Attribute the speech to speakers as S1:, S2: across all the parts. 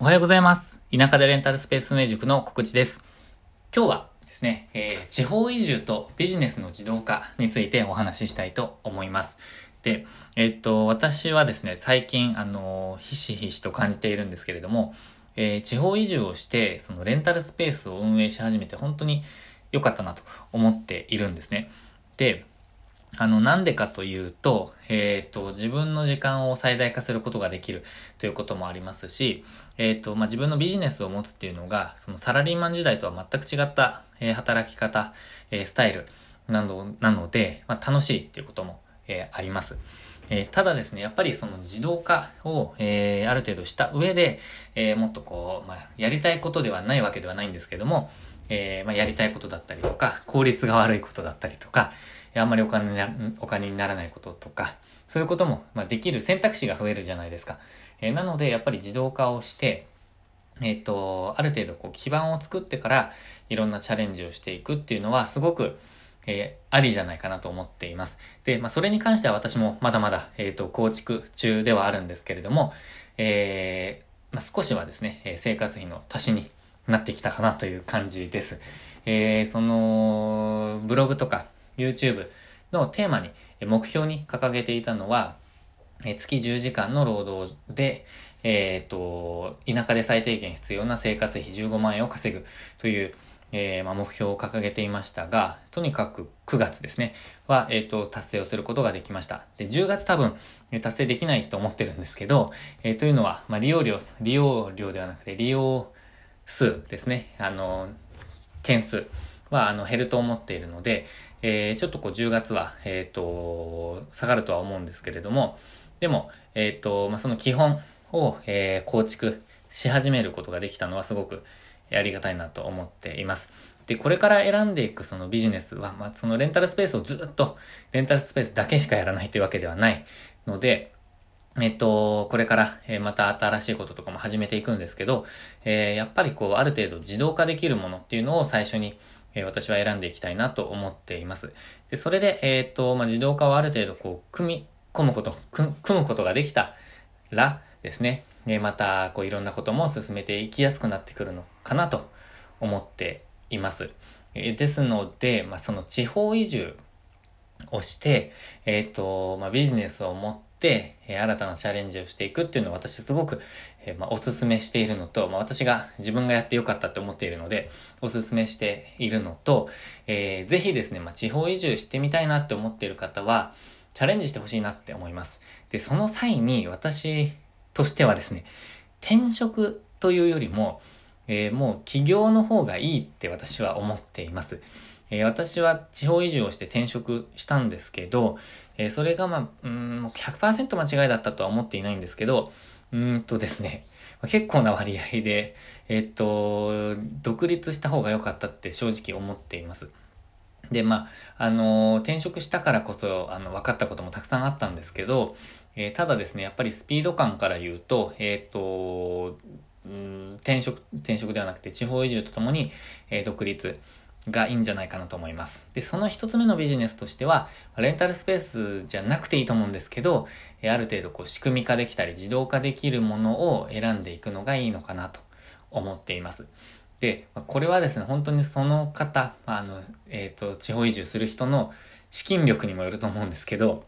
S1: おはようございます。田舎でレンタルスペース運営塾の告知です。今日はですね、えー、地方移住とビジネスの自動化についてお話ししたいと思います。で、えー、っと、私はですね、最近、あのひしひしと感じているんですけれども、えー、地方移住をして、そのレンタルスペースを運営し始めて本当に良かったなと思っているんですね。で、あの、なんでかというと、えっ、ー、と、自分の時間を最大化することができるということもありますし、えっ、ー、と、まあ、自分のビジネスを持つっていうのが、そのサラリーマン時代とは全く違った、えー、働き方、えスタイルなのなので、まあ、楽しいっていうことも、えあります。えただですね、やっぱりその自動化を、えある程度した上で、えもっとこう、まあ、やりたいことではないわけではないんですけども、えまあ、やりたいことだったりとか、効率が悪いことだったりとか、あんまりお金になお金にならないこととか、そういうことも、まあ、できる選択肢が増えるじゃないですか。えー、なので、やっぱり自動化をして、えっ、ー、と、ある程度こう基盤を作ってからいろんなチャレンジをしていくっていうのはすごく、えー、ありじゃないかなと思っています。で、まあ、それに関しては私もまだまだ、えっ、ー、と、構築中ではあるんですけれども、えー、まあ、少しはですね、え生活費の足しになってきたかなという感じです。えー、その、ブログとか YouTube のテーマに、目標に掲げていたのは、月10時間の労働で、えっ、ー、と、田舎で最低限必要な生活費15万円を稼ぐという、えー、まあ、目標を掲げていましたが、とにかく9月ですね、は、えっ、ー、と、達成をすることができました。で、10月多分、達成できないと思ってるんですけど、えー、というのは、まあ、利用料、利用料ではなくて、利用数ですね、あの、件数は、あの、減ると思っているので、えー、ちょっとこう10月は、えっ、ー、と、下がるとは思うんですけれども、でも、えっ、ー、と、まあ、その基本を、え、構築し始めることができたのはすごくありがたいなと思っています。で、これから選んでいくそのビジネスは、まあ、そのレンタルスペースをずっと、レンタルスペースだけしかやらないというわけではないので、えっと、これから、えまた新しいこととかも始めていくんですけど、えー、やっぱりこう、ある程度自動化できるものっていうのを最初に、え私は選んでいきたいなと思っています。で、それで、えっ、と、まあ、自動化をある程度こう、組み込むこと、組むことができたらですね、えまた、こう、いろんなことも進めていきやすくなってくるのかなと思っています。えですので、まあ、その地方移住をして、えっ、と、まあ、ビジネスを持って、え新たなチャレンジをしていくっていうのを私すごくえー、まあ、おすすめしているのと、まあ、私が自分がやってよかったって思っているので、おすすめしているのと、えー、ぜひですね、まあ、地方移住してみたいなって思っている方は、チャレンジしてほしいなって思います。で、その際に私としてはですね、転職というよりも、えー、もう起業の方がいいって私は思っています。えー、私は地方移住をして転職したんですけど、えー、それがまあ、うん、100%間違いだったとは思っていないんですけど、うんとですね、結構な割合で、えっと、独立した方が良かったって正直思っています。で、まあ、あの、転職したからこそ、あの、分かったこともたくさんあったんですけど、えー、ただですね、やっぱりスピード感から言うと、えっ、と、うん、転職、転職ではなくて地方移住とともに、え、独立。がいいんじゃないかなと思います。で、その一つ目のビジネスとしては、レンタルスペースじゃなくていいと思うんですけど、ある程度こう仕組み化できたり自動化できるものを選んでいくのがいいのかなと思っています。で、これはですね、本当にその方、あの、えっ、ー、と、地方移住する人の資金力にもよると思うんですけど、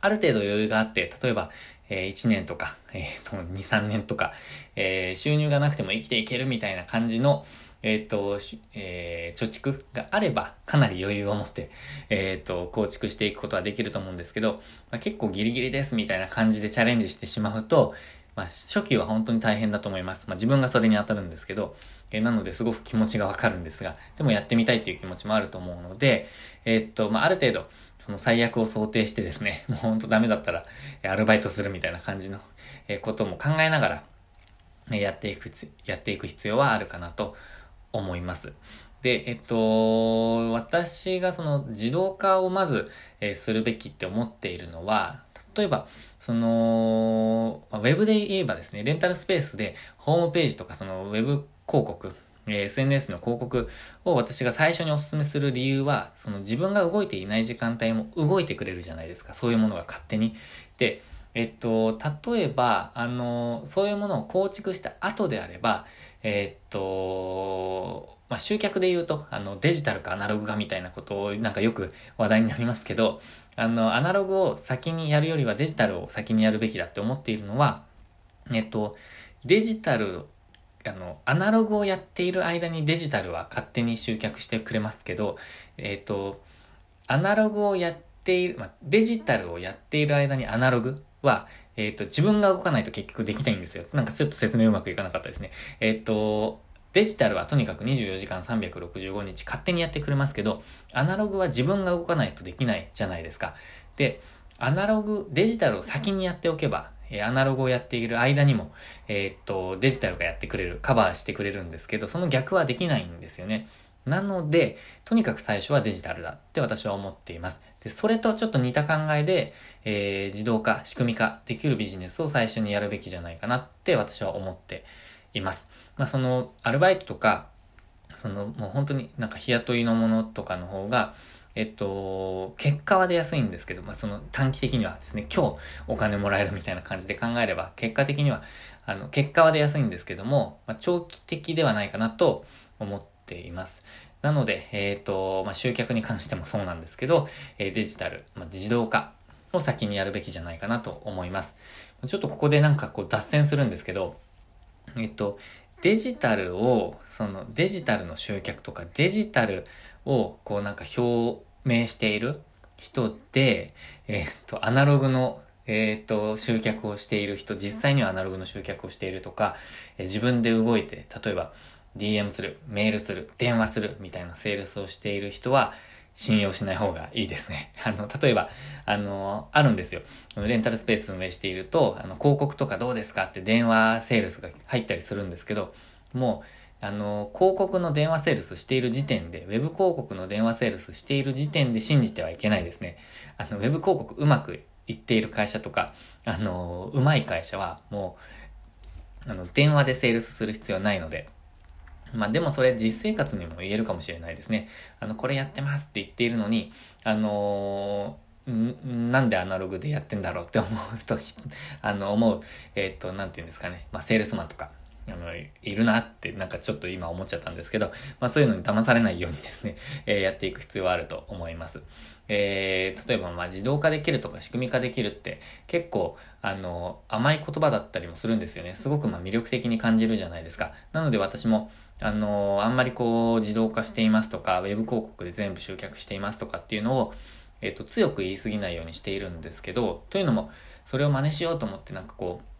S1: ある程度余裕があって、例えば、えー、1年とか、えっ、ー、と、2、3年とか、えー、収入がなくても生きていけるみたいな感じの、えっ、ー、と、えー、貯蓄があれば、かなり余裕を持って、えっ、ー、と、構築していくことはできると思うんですけど、まあ、結構ギリギリですみたいな感じでチャレンジしてしまうと、まあ、初期は本当に大変だと思います。まあ、自分がそれに当たるんですけど、えー、なのですごく気持ちがわかるんですが、でもやってみたいっていう気持ちもあると思うので、えー、っと、まあ、ある程度、その最悪を想定してですね、もう本当ダメだったら、アルバイトするみたいな感じの、えことも考えながら、やっていく、やっていく必要はあるかなと思います。で、えっと、私がその自動化をまず、えー、するべきって思っているのは、例えば、その、ウェブで言えばですね、レンタルスペースでホームページとかそのウェブ広告、え、SNS の広告を私が最初にお勧めする理由は、その自分が動いていない時間帯も動いてくれるじゃないですか。そういうものが勝手に。で、えっと、例えば、あの、そういうものを構築した後であれば、えっと、まあ、集客で言うと、あの、デジタルかアナログかみたいなことをなんかよく話題になりますけど、あの、アナログを先にやるよりはデジタルを先にやるべきだって思っているのは、えっと、デジタル、あの、アナログをやっている間にデジタルは勝手に集客してくれますけど、えっと、アナログをやっている、まあ、デジタルをやっている間にアナログは、えっ、ー、と、自分が動かないと結局できないんですよ。なんかちょっと説明うまくいかなかったですね。えっ、ー、と、デジタルはとにかく24時間365日勝手にやってくれますけど、アナログは自分が動かないとできないじゃないですか。で、アナログ、デジタルを先にやっておけば、えアナログをやっている間にも、えー、っと、デジタルがやってくれる、カバーしてくれるんですけど、その逆はできないんですよね。なので、とにかく最初はデジタルだって私は思っています。で、それとちょっと似た考えで、えー、自動化、仕組み化できるビジネスを最初にやるべきじゃないかなって私は思っています。まあ、その、アルバイトとか、その、もう本当になんか日雇いのものとかの方が、えっと、結果は出やすいんですけど、まあ、その短期的にはですね、今日お金もらえるみたいな感じで考えれば、結果的には、あの、結果は出やすいんですけども、まあ、長期的ではないかなと思っています。なので、えっ、ー、と、まあ、集客に関してもそうなんですけど、えー、デジタル、まあ、自動化を先にやるべきじゃないかなと思います。ちょっとここでなんかこう脱線するんですけど、えっと、デジタルを、そのデジタルの集客とかデジタルをこうなんか表明している人で、えっと、アナログのえっ、と、集客をしている人、実際にはアナログの集客をしているとか、え自分で動いて、例えば、DM する、メールする、電話するみたいなセールスをしている人は信用しない方がいいですね。あの、例えば、あの、あるんですよ。レンタルスペース運営していると、あの、広告とかどうですかって電話セールスが入ったりするんですけど、もう、あの、広告の電話セールスしている時点で、ウェブ広告の電話セールスしている時点で信じてはいけないですね。あの、ウェブ広告うまくいっている会社とか、あの、うまい会社は、もう、あの、電話でセールスする必要ないので、まあでもそれ実生活にも言えるかもしれないですね。あの、これやってますって言っているのに、あのー、なんでアナログでやってんだろうって思うと、あの、思う、えっ、ー、と、なんて言うんですかね。まあ、セールスマンとか、あの、いるなって、なんかちょっと今思っちゃったんですけど、まあそういうのに騙されないようにですね、えー、やっていく必要はあると思います。えー、例えばまあ自動化できるとか仕組み化できるって結構、あの、甘い言葉だったりもするんですよね。すごくま魅力的に感じるじゃないですか。なので私も、あの、あんまりこう自動化していますとか、ウェブ広告で全部集客していますとかっていうのを、えっ、ー、と、強く言い過ぎないようにしているんですけど、というのも、それを真似しようと思ってなんかこう、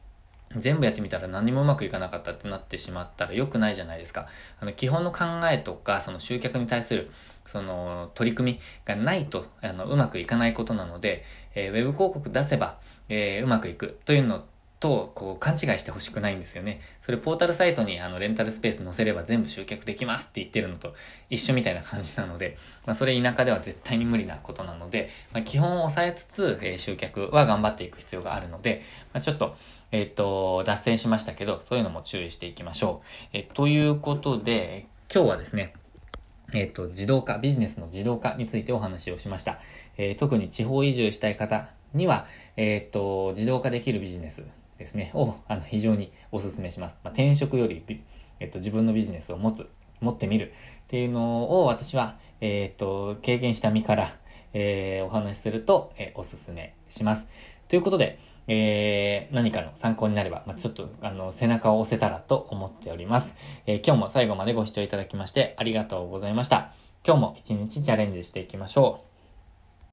S1: 全部やってみたら何もうまくいかなかったってなってしまったら良くないじゃないですか。あの、基本の考えとか、その集客に対する、その、取り組みがないと、あの、うまくいかないことなので、えー、ウェブ広告出せば、えー、うまくいくというのと、こう、勘違いしてほしくないんですよね。それ、ポータルサイトに、あの、レンタルスペース載せれば全部集客できますって言ってるのと一緒みたいな感じなので、まあ、それ田舎では絶対に無理なことなので、まあ、基本を抑えつつ、えー、集客は頑張っていく必要があるので、まあ、ちょっと、えっ、ー、と、脱線しましたけど、そういうのも注意していきましょう。えー、ということで、今日はですね、えっ、ー、と、自動化、ビジネスの自動化についてお話をしました。えー、特に地方移住したい方には、えっ、と、自動化できるビジネスですね、を、あの、非常にお勧めします。まあ、転職より、えっと、自分のビジネスを持つ、持ってみるっていうのを私は、えっと、経験した身から、えー、お話しすると、えー、お勧めします。ということで、えー、何かの参考になれば、まあ、ちょっと、あの、背中を押せたらと思っております。えー、今日も最後までご視聴いただきましてありがとうございました。今日も一日チャレンジしていきましょう。